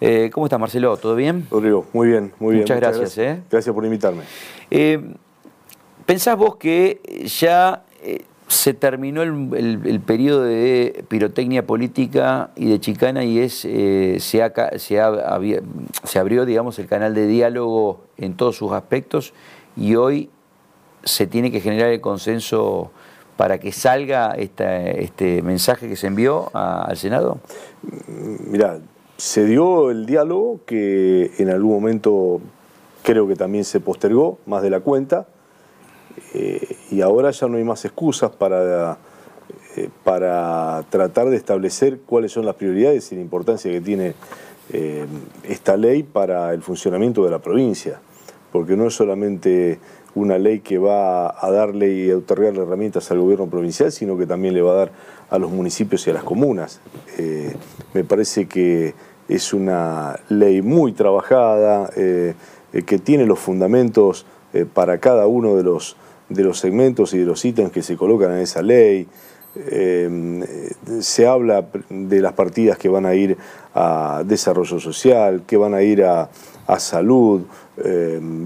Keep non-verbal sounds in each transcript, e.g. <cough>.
Eh, ¿Cómo estás, Marcelo? ¿Todo bien? Rodrigo, muy bien, muy bien. Muchas, gracias. Gracias, ¿eh? gracias por invitarme. Eh, ¿Pensás vos que ya eh, se terminó el, el- el periodo de pirotecnia política y de chicana y es se, ha se, ha- se abrió, digamos, el canal de diálogo en todos sus aspectos y hoy se tiene que generar el consenso para que salga esta- este mensaje que se envió a- al Senado? Mirá, se dio el diálogo que en algún momento creo que también se postergó, más de la cuenta, eh, y ahora ya no hay más excusas para, eh, para tratar de establecer cuáles son las prioridades y la importancia que tiene eh, esta ley para el funcionamiento de la provincia, porque no es solamente una ley que va a darle y a otorgarle herramientas al gobierno provincial, sino que también le va a dar a los municipios y a las comunas. Me parece que es una ley muy trabajada, eh, eh, que tiene los fundamentos eh, para cada uno de los, de los segmentos y de los ítems que se colocan en esa ley. Se habla de las partidas que van a ir a desarrollo social, que van a ir a, a salud,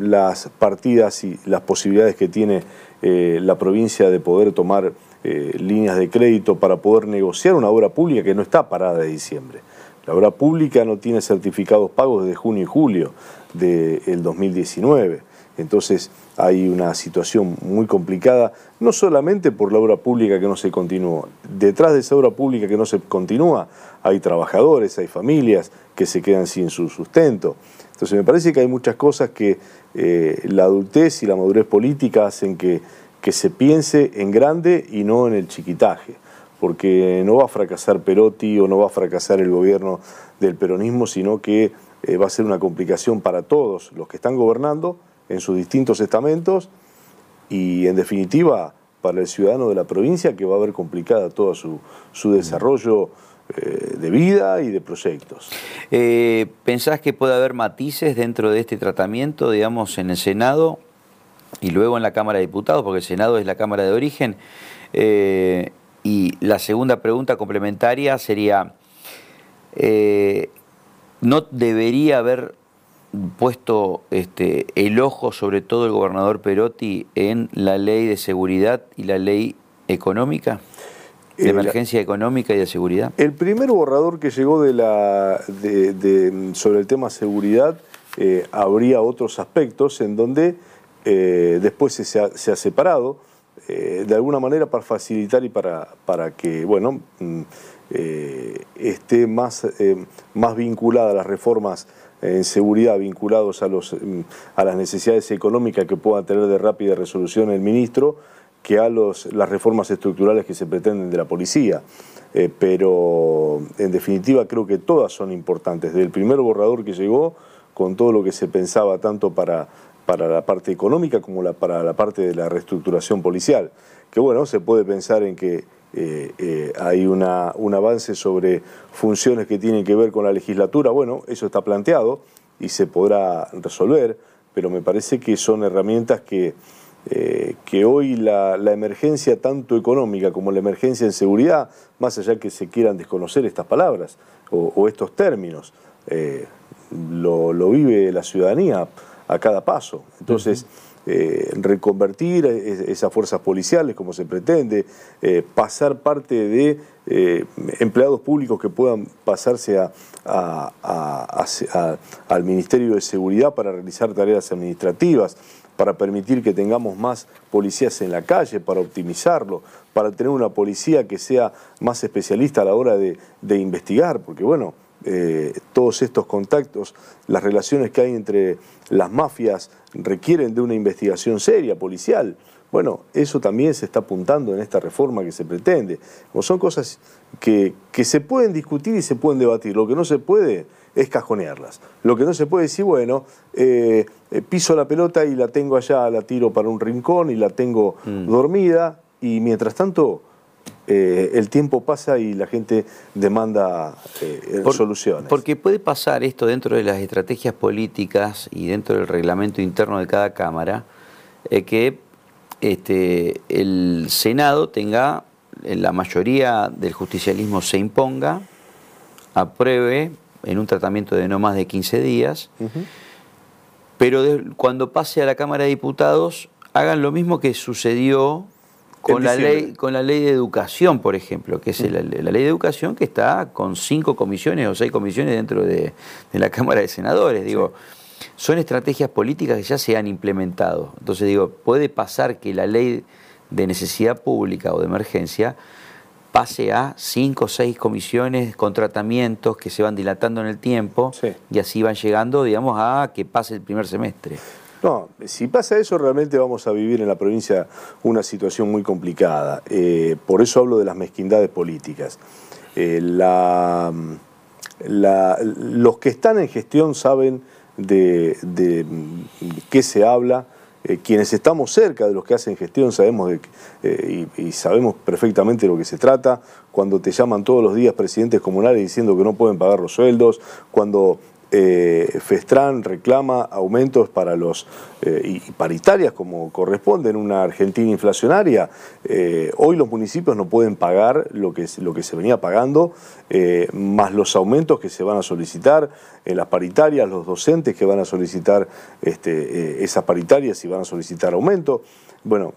las partidas y las posibilidades que tiene la provincia de poder tomar líneas de crédito para poder negociar una obra pública que no está parada de diciembre. La obra pública no tiene certificados pagos desde junio y julio del 2019. Entonces hay una situación muy complicada, no solamente por la obra pública que no se continuó. Detrás de esa obra pública que no se continúa hay trabajadores, hay familias que se quedan sin su sustento. Entonces me parece que hay muchas cosas que eh, la adultez y la madurez política hacen que se piense en grande y no en el chiquitaje porque no va a fracasar Perotti o no va a fracasar el gobierno del peronismo, sino que eh, va a ser una complicación para todos los que están gobernando en sus distintos estamentos y en definitiva para el ciudadano de la provincia que va a ver complicada todo su, su desarrollo eh, de vida y de proyectos. Eh, ¿Pensás que puede haber matices dentro de este tratamiento, digamos, en el Senado y luego en la Cámara de Diputados, porque el Senado es la Cámara de origen? Eh, y la segunda pregunta complementaria sería, eh, ¿no debería haber puesto este, el ojo sobre todo el gobernador Perotti en la ley de seguridad y la ley económica? ¿De Eh, emergencia económica y de seguridad? El primer borrador que llegó de la, de- de- sobre el tema seguridad eh, habría otros aspectos en donde eh, después se, se ha, se ha separado, eh, de alguna manera para facilitar y para, para que, bueno, mm, eh, esté más, eh, más vinculada a las reformas en seguridad vinculados a, los, mm, a las necesidades económicas que pueda tener de rápida resolución el ministro que a los, las reformas estructurales que se pretenden de la policía. Pero en definitiva creo que todas son importantes. Desde el primer borrador que llegó, con todo lo que se pensaba tanto para, para la parte económica como la, para la parte de la reestructuración policial. Que bueno, se puede pensar en que eh, eh, hay una, un avance sobre funciones que tienen que ver con la legislatura. Bueno, eso está planteado y se podrá resolver, pero me parece que son herramientas que, eh, que hoy la, la emergencia tanto económica como la emergencia en seguridad, más allá que se quieran desconocer estas palabras o, o estos términos, lo, lo vive la ciudadanía a cada paso. Entonces, eh, reconvertir es- esas fuerzas policiales como se pretende, eh, pasar parte de eh, empleados públicos que puedan pasarse a- a- al Ministerio de Seguridad para realizar tareas administrativas, para permitir que tengamos más policías en la calle, para optimizarlo, para tener una policía que sea más especialista a la hora de, de investigar, porque bueno, eh, todos estos contactos, las relaciones que hay entre las mafias requieren de una investigación seria, policial. Bueno, eso también se está apuntando en esta reforma que se pretende. Como son cosas que, que se pueden discutir y se pueden debatir. Lo que no se puede es cajonearlas. Lo que no se puede decir, bueno, eh, eh, piso la pelota y la tengo allá, la tiro para un rincón y la tengo dormida y mientras tanto eh, el tiempo pasa y la gente demanda eh, Por- soluciones. Porque puede pasar esto dentro de las estrategias políticas y dentro del reglamento interno de cada Cámara, eh, que este, el Senado tenga, eh, la mayoría del justicialismo se imponga, apruebe en un tratamiento de no más de 15 días, pero cuando pase a la Cámara de Diputados hagan lo mismo que sucedió con la, ley, con la ley de educación, por ejemplo, que es la, ley de educación que está con cinco comisiones o seis comisiones dentro de, la <laughs> Cámara de Senadores. Digo, son estrategias políticas que ya se han implementado. Entonces digo, puede pasar que la ley de necesidad pública o de emergencia pase a cinco o seis comisiones con tratamientos que se van dilatando en el tiempo y así van llegando, digamos, a que pase el primer semestre. No, si pasa eso realmente vamos a vivir en la provincia una situación muy complicada. Eh, por eso hablo de las mezquindades políticas. Eh, los que están en gestión saben de, qué se habla. Eh, quienes estamos cerca de los que hacen gestión sabemos y, y, sabemos perfectamente de lo que se trata. Cuando te llaman todos los días presidentes comunales diciendo que no pueden pagar los sueldos, cuando eh, Festran reclama aumentos para los eh, y paritarias como corresponde en una Argentina inflacionaria. Eh, hoy los municipios no pueden pagar lo que, lo que se venía pagando, más los aumentos que se van a solicitar en las paritarias, los docentes que van a solicitar este, esas paritarias y van a solicitar aumento. Bueno,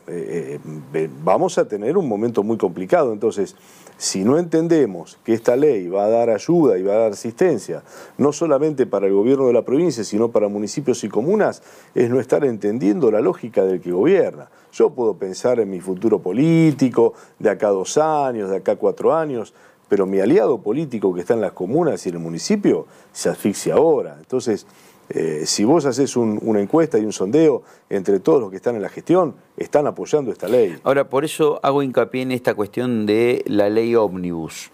vamos a tener un momento muy complicado. Entonces, si no entendemos que esta ley va a dar ayuda y va a dar asistencia, no solamente para el gobierno de la provincia, sino para municipios y comunas, es no estar entendiendo la lógica del que gobierna. Yo puedo pensar en mi futuro político, de acá dos años, de acá cuatro años, pero mi aliado político que está en las comunas y en el municipio se asfixia ahora. Entonces, eh, si vos haces una encuesta y un sondeo entre todos los que están en la gestión, están apoyando esta ley. Ahora, por eso hago hincapié en esta cuestión de la ley ómnibus,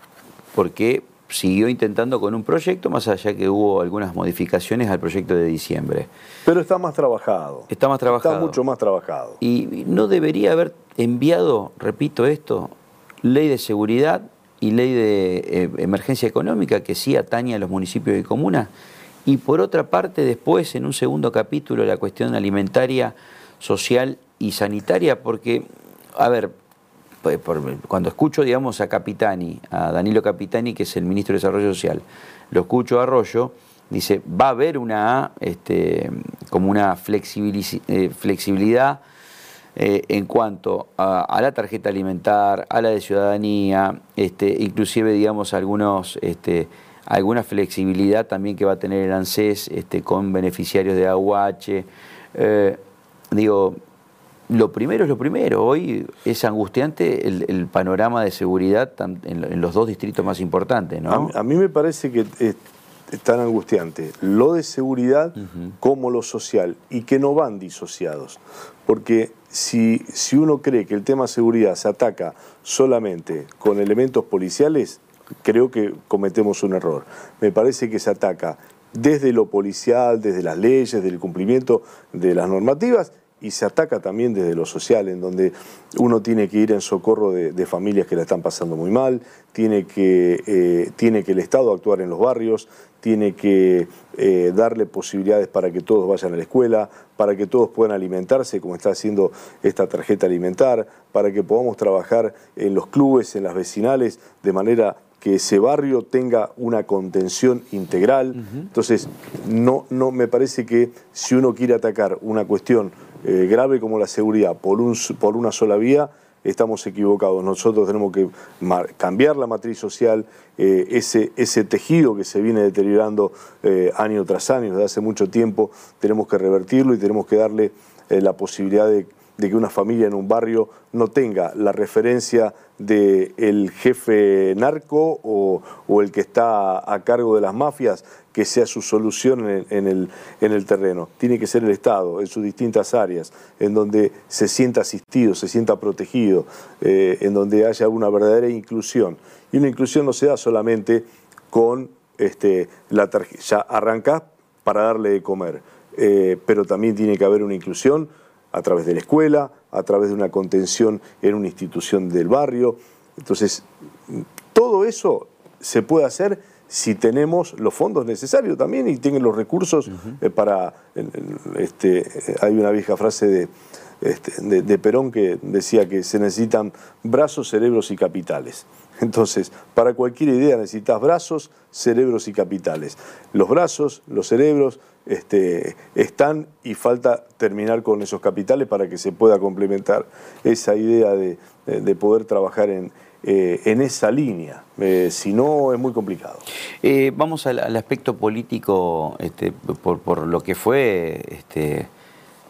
porque siguió intentando con un proyecto, más allá que hubo algunas modificaciones al proyecto de diciembre. Pero está más trabajado. Está más trabajado. Está mucho más trabajado. Y no debería haber enviado, repito esto, ley de seguridad y ley de eh, emergencia económica que sí atañe a los municipios y comunas y por otra parte, después, en un segundo capítulo, la cuestión alimentaria, social y sanitaria, porque, a ver, pues, cuando escucho, digamos, a Capitani, a Danilo Capitani, que es el ministro de Desarrollo Social, lo escucho a Arroyo, dice, va a haber una, este, como una eh, flexibilidad eh, en cuanto a, la tarjeta alimentar, a la de ciudadanía, este, inclusive, digamos, algunos... Este, alguna flexibilidad también que va a tener el ANSES este, con beneficiarios de AUH. Eh, digo, lo primero es lo primero. Hoy es angustiante el, panorama de seguridad en, los dos distritos más importantes, ¿no? A, mí me parece que es, tan angustiante lo de seguridad como lo social y que no van disociados. Porque si, si uno cree que el tema seguridad se ataca solamente con elementos policiales, creo que cometemos un error. Me parece que se ataca desde lo policial, desde las leyes, del cumplimiento de las normativas y se ataca también desde lo social, en donde uno tiene que ir en socorro de, familias que la están pasando muy mal, tiene que, eh, tiene que el Estado actuar en los barrios, tiene que eh, darle posibilidades para que todos vayan a la escuela, para que todos puedan alimentarse, como está haciendo esta tarjeta alimentar, para que podamos trabajar en los clubes, en las vecinales, de manera que ese barrio tenga una contención integral. Entonces, no, no me parece que si uno quiere atacar una cuestión eh, grave como la seguridad por, un, por una sola vía, estamos equivocados. Nosotros tenemos que cambiar la matriz social, eh, ese, ese tejido que se viene deteriorando eh, año tras año, desde hace mucho tiempo, tenemos que revertirlo y tenemos que darle la posibilidad de de que una familia en un barrio no tenga la referencia del jefe narco o, el que está a cargo de las mafias, que sea su solución en el, en el, terreno. Tiene que ser el Estado, en sus distintas áreas, en donde se sienta asistido, se sienta protegido, eh, en donde haya una verdadera inclusión. Y una inclusión no se da solamente con este, la tarjeta, ya arrancás para darle de comer, eh, pero también tiene que haber una inclusión a través de la escuela, a través de una contención en una institución del barrio. Entonces, todo eso se puede hacer si tenemos los fondos necesarios también y tienen los recursos eh, para... Este, hay una vieja frase este, de, de, Perón que decía que se necesitan brazos, cerebros y capitales. Entonces, para cualquier idea necesitas brazos, cerebros y capitales. Los brazos, los cerebros este, están y falta terminar con esos capitales para que se pueda complementar esa idea de, poder trabajar en, eh, esa línea. Eh, si no, es muy complicado. Eh, vamos al, aspecto político, este, por, lo que fue este,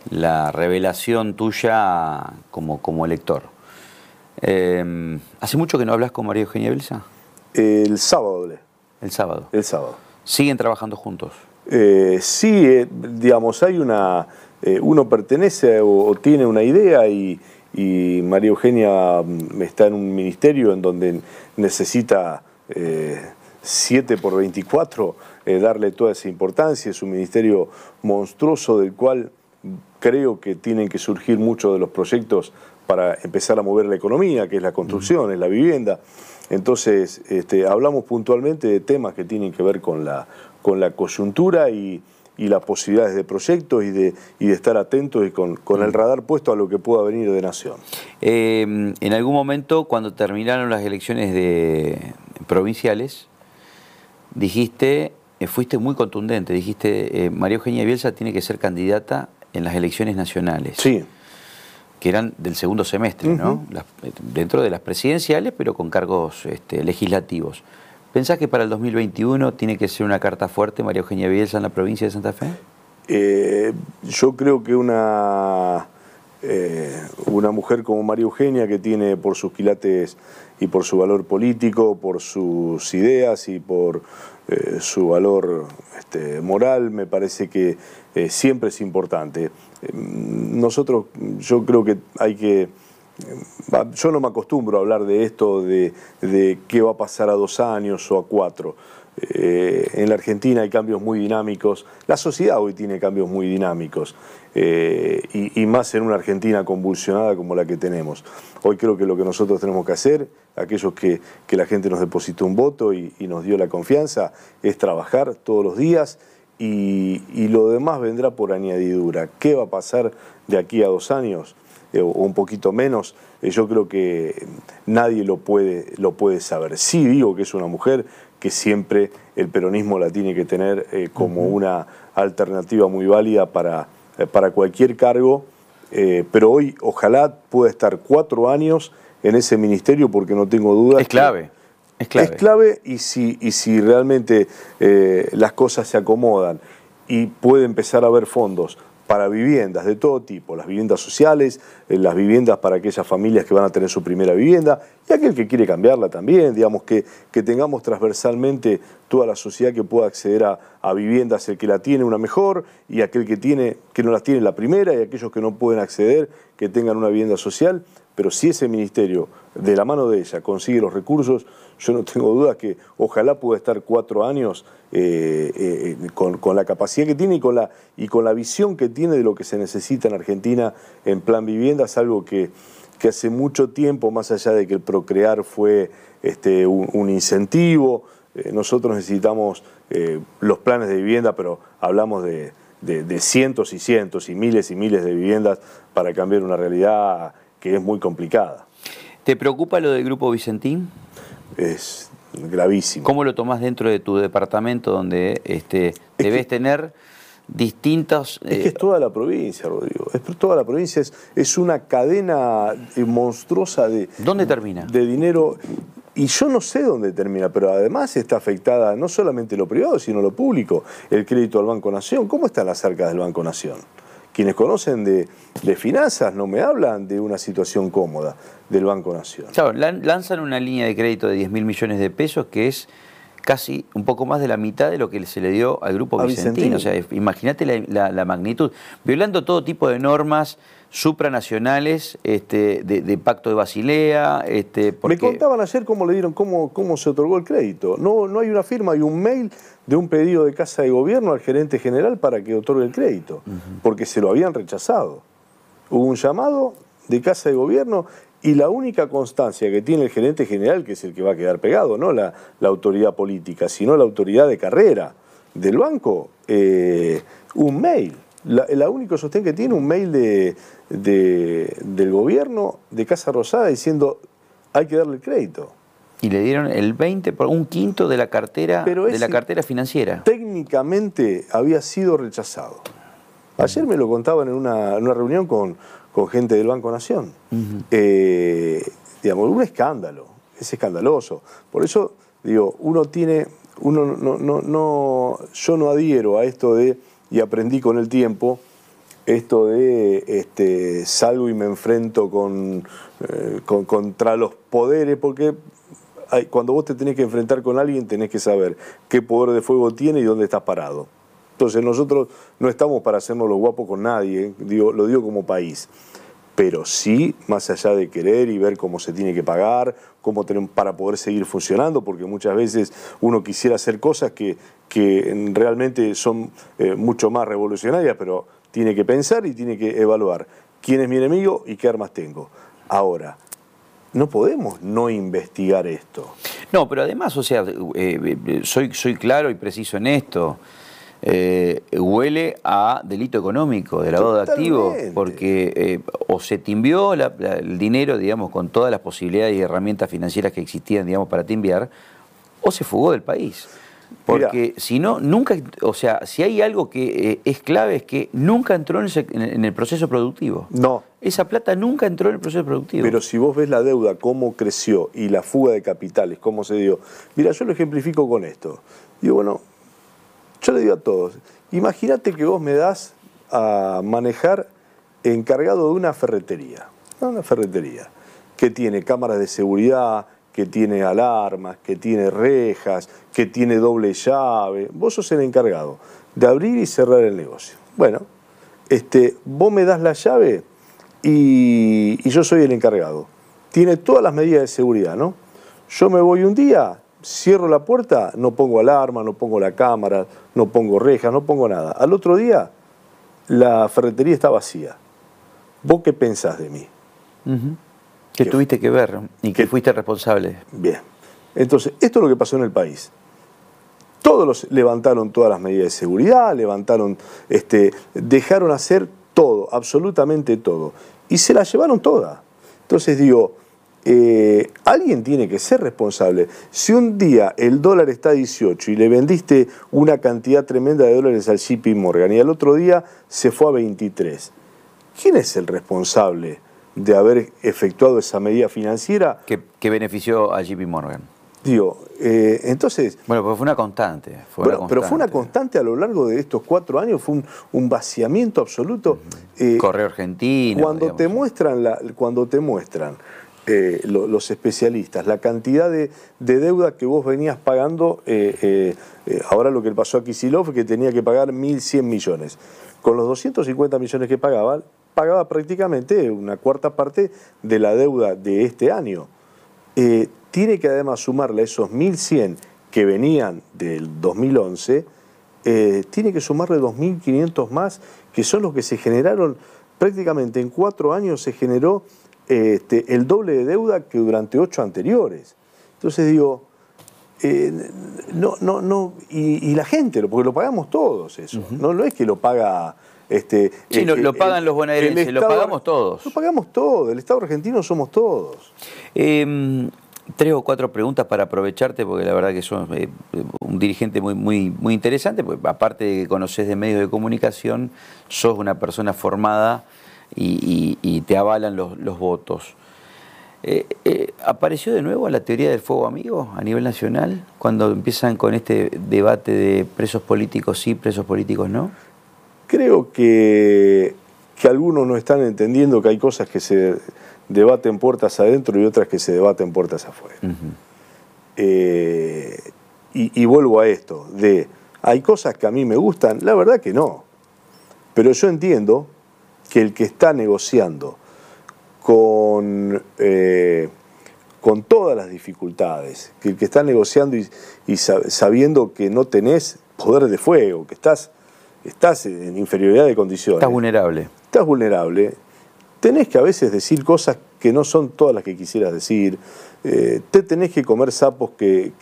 la revelación tuya como, como elector. ¿Hace mucho que no hablas con María Eugenia Belsa? El sábado El sábado. El sábado. ¿Siguen trabajando juntos? Eh, sí, eh, digamos, hay una. Eh, uno pertenece o, tiene una idea y, María Eugenia mm, está en un ministerio en donde necesita 7 por 24 darle toda esa importancia. Es un ministerio monstruoso del cual creo que tienen que surgir muchos de los proyectos para empezar a mover la economía, que es la construcción, es la vivienda. Entonces, este, hablamos puntualmente de temas que tienen que ver con la, con la coyuntura y, las posibilidades de proyectos y de, y de estar atentos y con, el radar puesto a lo que pueda venir de Nación. Eh, en algún momento, cuando terminaron las elecciones de provinciales, dijiste, eh, fuiste muy contundente, dijiste, eh, María Eugenia Bielsa tiene que ser candidata en las elecciones nacionales. Sí. Que eran del segundo semestre, ¿no? dentro de las presidenciales, pero con cargos este, legislativos. ¿Pensás que para el 2021 tiene que ser una carta fuerte María Eugenia Bielsa en la provincia de Santa Fe? Eh, yo creo que una, eh, una mujer como María Eugenia, que tiene por sus quilates y por su valor político, por sus ideas y por eh, su valor este, moral, me parece que siempre es importante. Nosotros, yo creo que hay que yo no me acostumbro a hablar de esto, de, qué va a pasar a dos años o a cuatro. Eh, en la Argentina hay cambios muy dinámicos, la sociedad hoy tiene cambios muy dinámicos, eh, y, más en una Argentina convulsionada como la que tenemos. Hoy creo que lo que nosotros tenemos que hacer, aquellos que, la gente nos depositó un voto y, nos dio la confianza, es trabajar todos los días y, y lo demás vendrá por añadidura. ¿Qué va a pasar de aquí a dos años? Eh, o un poquito menos, eh, yo creo que nadie lo puede, lo puede saber. Sí digo que es una mujer que siempre el peronismo la tiene que tener como una alternativa muy válida para, para cualquier cargo, pero hoy ojalá pueda estar cuatro años en ese ministerio porque no tengo dudas. Es clave. Es clave. Es clave y si, y si realmente las cosas se acomodan y puede empezar a haber fondos para viviendas de todo tipo, las viviendas sociales, eh, las viviendas para aquellas familias que van a tener su primera vivienda y aquel que quiere cambiarla también, digamos que, que tengamos transversalmente toda la sociedad que pueda acceder a, viviendas, el que la tiene una mejor y aquel que, tiene, que no las tiene la primera y aquellos que no pueden acceder, que tengan una vivienda social, pero si ese ministerio de la mano de ella consigue los recursos, yo no tengo dudas que ojalá pueda estar cuatro años eh, eh, con, la capacidad que tiene y con, la, y con la visión que tiene de lo que se necesita en Argentina en plan vivienda, es algo que, hace mucho tiempo, más allá de que procrear fue este, un, incentivo, eh, nosotros necesitamos los planes de vivienda, pero hablamos de, de cientos y cientos y miles y miles de viviendas para cambiar una realidad que es muy complicada. ¿Te preocupa lo del Grupo Vicentín? Es gravísimo. ¿Cómo lo tomas dentro de tu departamento donde este, debes tener distintos... Es que es eh, toda la provincia, Rodrigo. Es toda la provincia. Es, es una cadena eh, monstruosa de... ¿Dónde termina? De dinero. Y yo no sé dónde termina, pero además está afectada no solamente lo privado, sino lo público. El crédito al Banco Nación. ¿Cómo están las arcas del Banco Nación? Quienes conocen de, de finanzas no me hablan de una situación cómoda del Banco Nación. Claro, lanzan una línea de crédito de 10 mil millones de pesos que es casi un poco más de la mitad de lo que se le dio al grupo Vicentino. O sea, imagínate la, magnitud. Violando todo tipo de normas supranacionales, este, de, pacto de Basilea. Este, Me contaban ayer cómo le dieron, cómo, cómo se otorgó el crédito. No, no hay una firma, hay un mail de un pedido de Casa de Gobierno al gerente general para que otorgue el crédito, porque se lo habían rechazado. Hubo un llamado de Casa de Gobierno y la única constancia que tiene el gerente general, que es el que va a quedar pegado, no la, autoridad política, sino la autoridad de carrera del banco, eh, un mail. La, única único sostén que tiene un mail de, del gobierno de Casa Rosada diciendo hay que darle el crédito. Y le dieron el 20 por un quinto de la cartera de la cartera financiera. Técnicamente había sido rechazado. Ayer me lo contaban en una, reunión con, gente del Banco Nación. Eh, digamos, un escándalo, es escandaloso. Por eso, digo, uno tiene, uno no, no, no, yo no adhiero a esto de, y aprendí con el tiempo, esto de este, salgo y me enfrento con, eh, contra los poderes, porque cuando vos te tenés que enfrentar con alguien tenés que saber qué poder de fuego tiene y dónde estás parado. Entonces nosotros no estamos para hacernos los guapos con nadie, ¿eh? lo digo como país, pero sí más allá de querer y ver cómo se tiene que pagar, cómo tenemos para poder seguir funcionando, porque muchas veces uno quisiera hacer cosas que, que realmente son eh, mucho más revolucionarias, pero tiene que pensar y tiene que evaluar quién es mi enemigo y qué armas tengo. Ahora, no podemos no investigar esto. No, pero además, o sea, eh, eh, soy, soy claro y preciso en esto. Eh, huele a delito económico, de lavado de activos, porque o se timbió el dinero, digamos, con todas las posibilidades y herramientas financieras que existían, digamos, para timbiar, o se fugó del país. Porque si no, nunca, o sea, si hay algo que eh, es clave es que nunca entró en, el proceso productivo. No. Esa plata nunca entró en el proceso productivo. Pero si vos ves la deuda, cómo creció y la fuga de capitales, cómo se dio. Mira, yo lo ejemplifico con esto. Digo, bueno, yo le digo a todos, imagínate que vos me das a manejar encargado de una ferretería. Una ferretería que tiene cámaras de seguridad, que tiene alarmas, que tiene rejas, que tiene doble llave. Vos sos el encargado de abrir y cerrar el negocio. Bueno, este, vos me das la llave y, yo soy el encargado. Tiene todas las medidas de seguridad, ¿no? Yo me voy un día, cierro la puerta, no pongo alarma, no pongo la cámara, no pongo rejas, no pongo nada. Al otro día, la ferretería está vacía. ¿Vos qué pensás de mí? Que tuviste que ver y que, fuiste responsable. Bien. Entonces, esto es lo que pasó en el país. Todos los levantaron todas las medidas de seguridad, levantaron, este, dejaron hacer todo, absolutamente todo. Y se la llevaron toda. Entonces digo, eh, alguien tiene que ser responsable. Si un día el dólar está a 18 y le vendiste una cantidad tremenda de dólares al JP Morgan y al otro día se fue a 23, ¿quién es el responsable? de haber efectuado esa medida financiera. Que, benefició a JP Morgan. Digo, eh, entonces... Bueno, pero fue una constante. Pero fue una constante a lo largo de estos cuatro años, fue un, vaciamiento absoluto. Eh, Correo argentino. Cuando te muestran, la, cuando te muestran eh, los especialistas la cantidad de, deuda que vos venías pagando, ahora lo que pasó a Kisilov, que tenía que pagar 1.100 millones. Con los 250 millones que pagaba, pagaba prácticamente una cuarta parte de la deuda de este año. Tiene que además sumarle esos 1.100 que venían del 2011, eh, tiene que sumarle 2.500 más, que son los que se generaron prácticamente en cuatro años, se generó este, el doble de deuda que durante ocho anteriores. Entonces digo, eh, no, no, no, y, la gente, porque lo pagamos todos eso, no, no es que lo paga este, sí, lo, pagan los bonaerenses, lo pagamos todos. Lo pagamos todos, el Estado argentino somos todos. Em, tres o cuatro preguntas para aprovecharte, porque la verdad que sos eh, un dirigente muy, muy, interesante, porque aparte de que conoces de medios de comunicación, sos una persona formada y, te avalan los, votos. Eh, eh, ¿Apareció de nuevo la teoría del fuego amigo a nivel nacional cuando empiezan con este debate de presos políticos sí, presos políticos no? Creo que, algunos no están entendiendo que hay cosas que se debaten puertas adentro y otras que se debaten puertas afuera. Eh, y, vuelvo a esto, de hay cosas que a mí me gustan, la verdad que no. Pero yo entiendo que el que está negociando con, eh, con todas las dificultades, que el que está negociando y sabiendo que no tenés poder de fuego, que estás estás en inferioridad de condiciones. Estás vulnerable. Estás vulnerable. Tenés que a veces decir cosas que no son todas las que quisieras decir. Eh, te tenés que comer sapos que,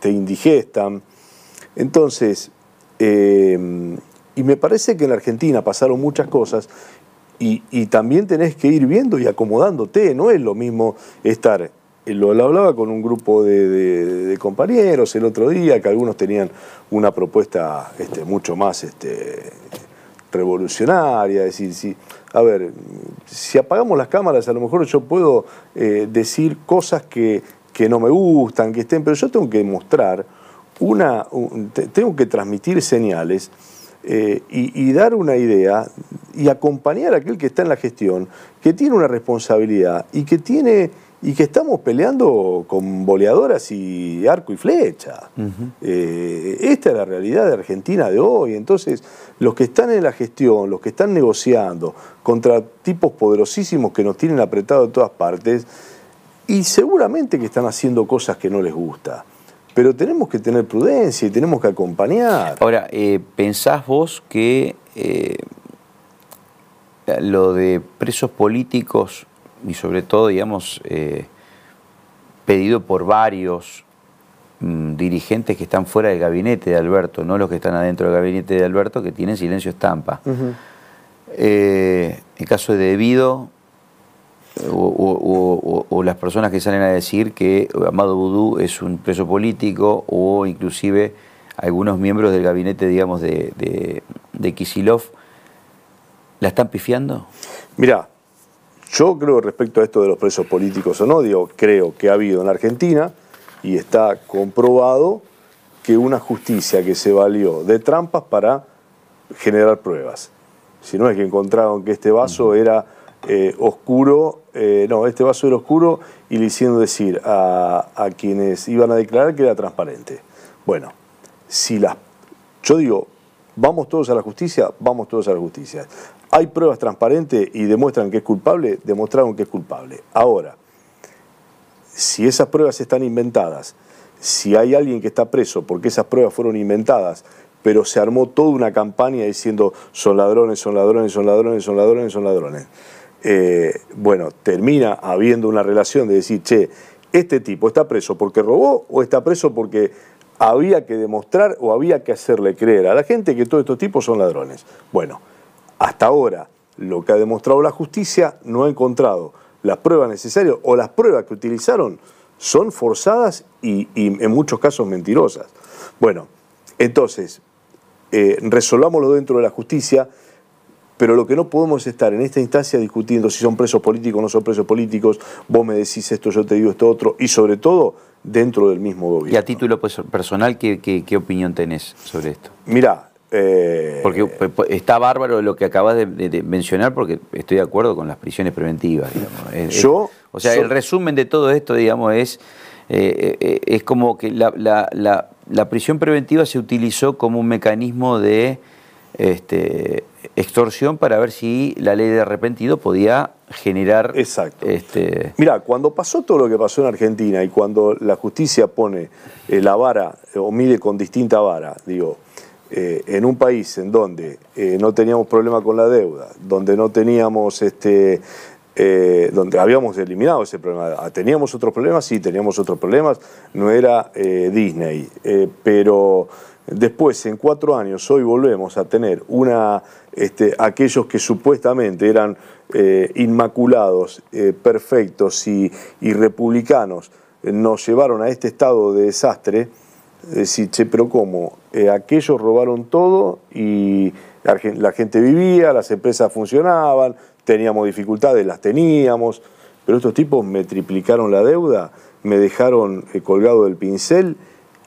te indigestan. Entonces, eh, y me parece que en la Argentina pasaron muchas cosas y, también tenés que ir viendo y acomodándote. No es lo mismo estar lo, hablaba con un grupo de, compañeros el otro día, que algunos tenían una propuesta este, mucho más este, revolucionaria, decir, si, a ver, si apagamos las cámaras a lo mejor yo puedo eh, decir cosas que, que, no me gustan, que estén, pero yo tengo que mostrar una, tengo que transmitir señales eh, y, dar una idea y acompañar a aquel que está en la gestión, que tiene una responsabilidad y que tiene y que estamos peleando con boleadoras y arco y flecha. Eh, esta es la realidad de Argentina de hoy. Entonces, los que están en la gestión, los que están negociando contra tipos poderosísimos que nos tienen apretado de todas partes, y seguramente que están haciendo cosas que no les gusta pero tenemos que tener prudencia y tenemos que acompañar. Ahora, eh, ¿pensás vos que eh, lo de presos políticos, y sobre todo, digamos, eh, pedido por varios mm, dirigentes que están fuera del gabinete de Alberto, no los que están adentro del gabinete de Alberto, que tienen silencio estampa? en caso de debido, o, las personas que salen a decir que Amado Boudou es un preso político o inclusive algunos miembros del gabinete, digamos, de, de, de Kisilov, ¿la están pifiando? Mira, yo creo respecto a esto de los presos políticos o no, digo, creo que ha habido en Argentina y está comprobado que una justicia que se valió de trampas para generar pruebas. Si no es que encontraron que este vaso era eh, oscuro, eh, no, este vaso era oscuro y le hicieron decir a, quienes iban a declarar que era transparente. Bueno, si las, yo digo, vamos todos a la justicia, vamos todos a la justicia. Hay pruebas transparentes y demuestran que es culpable, demostraron que es culpable. Ahora, si esas pruebas están inventadas, si hay alguien que está preso porque esas pruebas fueron inventadas, pero se armó toda una campaña diciendo son ladrones, son ladrones, son ladrones, son ladrones, son ladrones. Eh, bueno, termina habiendo una relación de decir, che, este tipo está preso porque robó o está preso porque había que demostrar o había que hacerle creer a la gente que todos estos tipos son ladrones. Bueno, hasta ahora lo que ha demostrado la justicia no ha encontrado las pruebas necesarias o las pruebas que utilizaron son forzadas y, en muchos casos mentirosas. Bueno, entonces, eh, resolvámoslo dentro de la justicia pero lo que no podemos estar en esta instancia discutiendo si son presos políticos o no son presos políticos, vos me decís esto, yo te digo esto otro, y sobre todo dentro del mismo gobierno. Y a título personal, ¿qué, qué, opinión tenés sobre esto? Mirá, eh, porque está bárbaro lo que acabas de, mencionar, porque estoy de acuerdo con las prisiones preventivas. yo, o sea, el resumen de todo esto, digamos, es, eh, eh, es como que la, la, la, prisión preventiva se utilizó como un mecanismo de este, extorsión para ver si la ley de arrepentido podía generar... Exacto. Este... Mira, cuando pasó todo lo que pasó en Argentina y cuando la justicia pone eh, la vara o mide con distinta vara, digo, eh, en un país en donde eh, no teníamos problema con la deuda, donde no teníamos este, donde habíamos eliminado ese problema. Ah, ¿Teníamos otros problemas? Sí, teníamos otros problemas. No era Disney. pero Después, en cuatro años, hoy volvemos a tener una, este, aquellos que supuestamente eran eh, inmaculados, eh, perfectos y, republicanos, eh, nos llevaron a este estado de desastre. Decir, che, pero ¿cómo? aquellos robaron todo y la gente vivía, las empresas funcionaban, teníamos dificultades, las teníamos, pero estos tipos me triplicaron la deuda, me dejaron colgado del pincel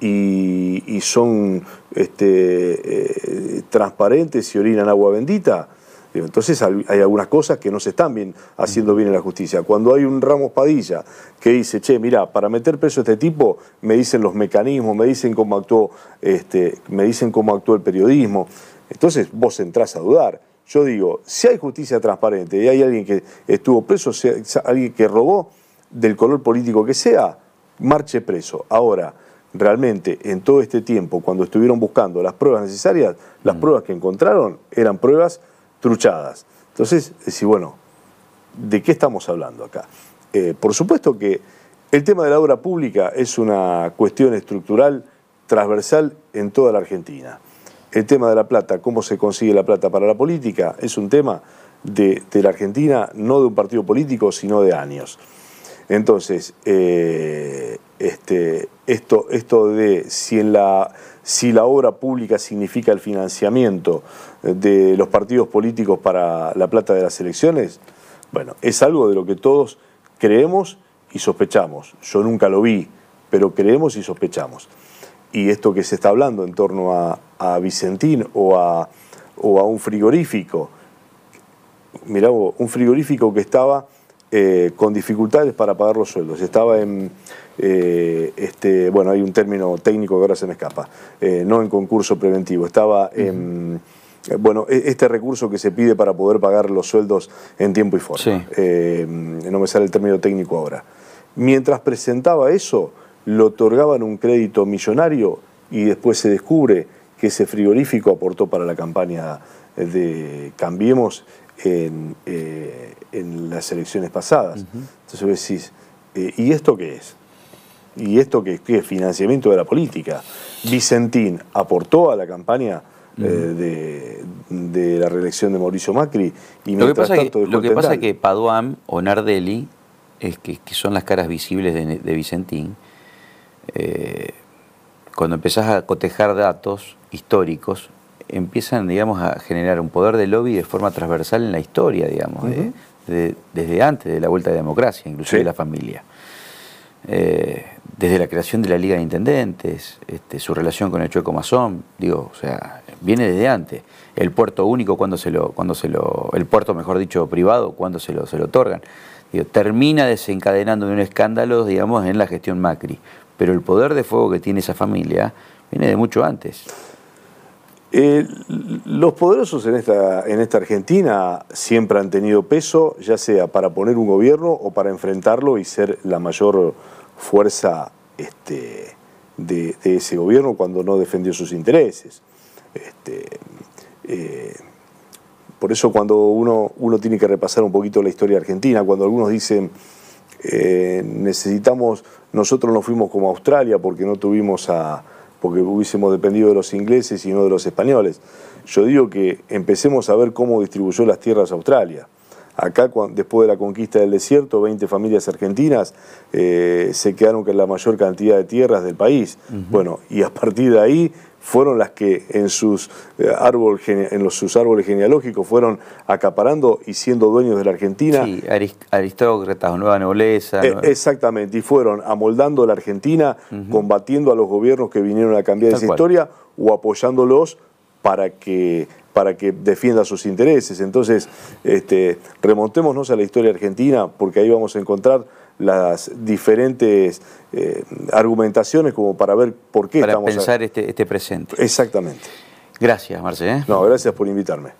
y, son este, eh, transparentes y orinan agua bendita, entonces hay algunas cosas que no se están bien, haciendo bien en la justicia. Cuando hay un Ramos Padilla que dice, che, mira, para meter preso a este tipo, me dicen los mecanismos, me dicen cómo actuó, este, me dicen cómo actuó el periodismo. Entonces vos entrás a dudar. Yo digo, si hay justicia transparente y hay alguien que estuvo preso, alguien que robó, del color político que sea, marche preso. Ahora, realmente en todo este tiempo, cuando estuvieron buscando las pruebas necesarias, las mm. pruebas que encontraron eran pruebas truchadas. Entonces, decir, bueno, ¿de qué estamos hablando acá? Eh, por supuesto que el tema de la obra pública es una cuestión estructural transversal en toda la Argentina. El tema de la plata, cómo se consigue la plata para la política, es un tema de, de la Argentina, no de un partido político, sino de años. Entonces, eh, este, esto, esto de si, la, si la obra pública significa el financiamiento de los partidos políticos para la plata de las elecciones, bueno, es algo de lo que todos creemos y sospechamos. Yo nunca lo vi, pero creemos y sospechamos. Y esto que se está hablando en torno a, Vicentín o a, o a un frigorífico, mirá un frigorífico que estaba eh, con dificultades para pagar los sueldos. Estaba en, eh, este, bueno, hay un término técnico que ahora se me escapa, eh, no en concurso preventivo, estaba en, bueno, e, este recurso que se pide para poder pagar los sueldos en tiempo y forma. no me sale el término técnico ahora. Mientras presentaba eso, le otorgaban un crédito millonario y después se descubre que ese frigorífico aportó para la campaña de Cambiemos en, en las elecciones pasadas. Entonces vos decís, eh, ¿y esto qué es? ¿Y esto qué, es? Financiamiento de la política. Vicentín aportó a la campaña eh, de, la reelección de Mauricio Macri y lo que pasa tanto Lo que pasa es que Paduan o Nardelli, es que, son las caras visibles de, Vicentín, eh, cuando empezás a cotejar datos históricos, empiezan, digamos, a generar un poder de lobby de forma transversal en la historia, digamos, desde antes de la vuelta de democracia, inclusive de la familia. Eh, desde la creación de la Liga de Intendentes, este, su relación con el Chueco Mazón, digo, o sea, viene desde antes. El puerto único, cuando se lo, cuando se lo, el puerto, mejor dicho, privado, cuando se lo, se lo otorgan. Digo, termina desencadenando un escándalo, digamos, en la gestión Macri. Pero el poder de fuego que tiene esa familia viene de mucho antes. Eh, los poderosos en esta, en esta Argentina siempre han tenido peso, ya sea para poner un gobierno o para enfrentarlo y ser la mayor fuerza este, de, ese gobierno cuando no defendió sus intereses. Este, eh, por eso cuando uno, uno tiene que repasar un poquito la historia argentina, cuando algunos dicen eh, necesitamos, nosotros nos fuimos como Australia porque no tuvimos a porque hubiésemos dependido de los ingleses y no de los españoles. Yo digo que empecemos a ver cómo distribuyó las tierras Australia. Acá, después de la conquista del desierto, 20 familias argentinas eh, se quedaron con la mayor cantidad de tierras del país. Bueno, y a partir de ahí fueron las que en sus, eh, en los, sus árboles genealógicos fueron acaparando y siendo dueños de la Argentina. Sí, aristócratas, nueva nobleza. Eh, exactamente, y fueron amoldando la Argentina, combatiendo a los gobiernos que vinieron a cambiar esa historia o apoyándolos para que para que defienda sus intereses. Entonces, este, remontémonos a la historia argentina, porque ahí vamos a encontrar las diferentes eh, argumentaciones como para ver por qué para pensar este, este presente. Exactamente. Gracias, Marce. ¿eh? No, gracias por invitarme.